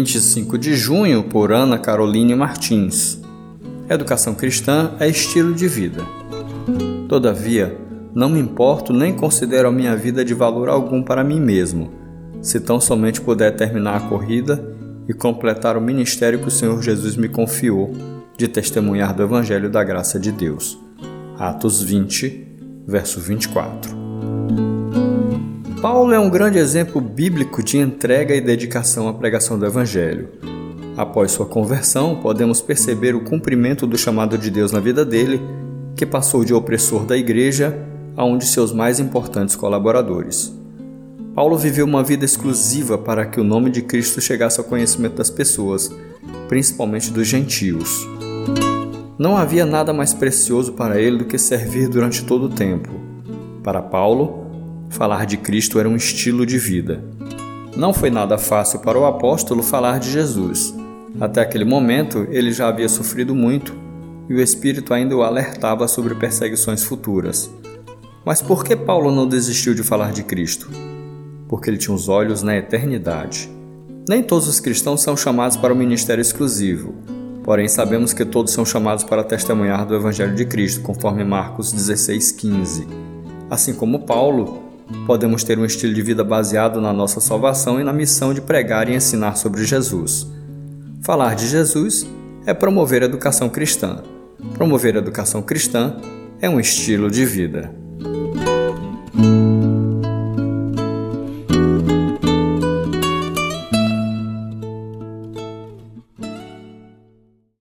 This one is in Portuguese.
25 de junho, por Ana Caroline Martins. Educação cristã é estilo de vida. Todavia, não me importo nem considero a minha vida de valor algum para mim mesmo, se tão somente puder terminar a corrida e completar o ministério que o Senhor Jesus me confiou de testemunhar do Evangelho da graça de Deus. Atos 20, verso 24. Paulo é um grande exemplo bíblico de entrega e dedicação à pregação do Evangelho. Após sua conversão, podemos perceber o cumprimento do chamado de Deus na vida dele, que passou de opressor da igreja a um de seus mais importantes colaboradores. Paulo viveu uma vida exclusiva para que o nome de Cristo chegasse ao conhecimento das pessoas, principalmente dos gentios. Não havia nada mais precioso para ele do que servir durante todo o tempo. Para Paulo, falar de Cristo era um estilo de vida. Não foi nada fácil para o apóstolo falar de Jesus. Até aquele momento, ele já havia sofrido muito e o Espírito ainda o alertava sobre perseguições futuras. Mas por que Paulo não desistiu de falar de Cristo? Porque ele tinha os olhos na eternidade. Nem todos os cristãos são chamados para o ministério exclusivo, porém sabemos que todos são chamados para testemunhar do Evangelho de Cristo, conforme Marcos 16,15. Assim como Paulo, podemos ter um estilo de vida baseado na nossa salvação e na missão de pregar e ensinar sobre Jesus. Falar de Jesus é promover a educação cristã. Promover a educação cristã é um estilo de vida.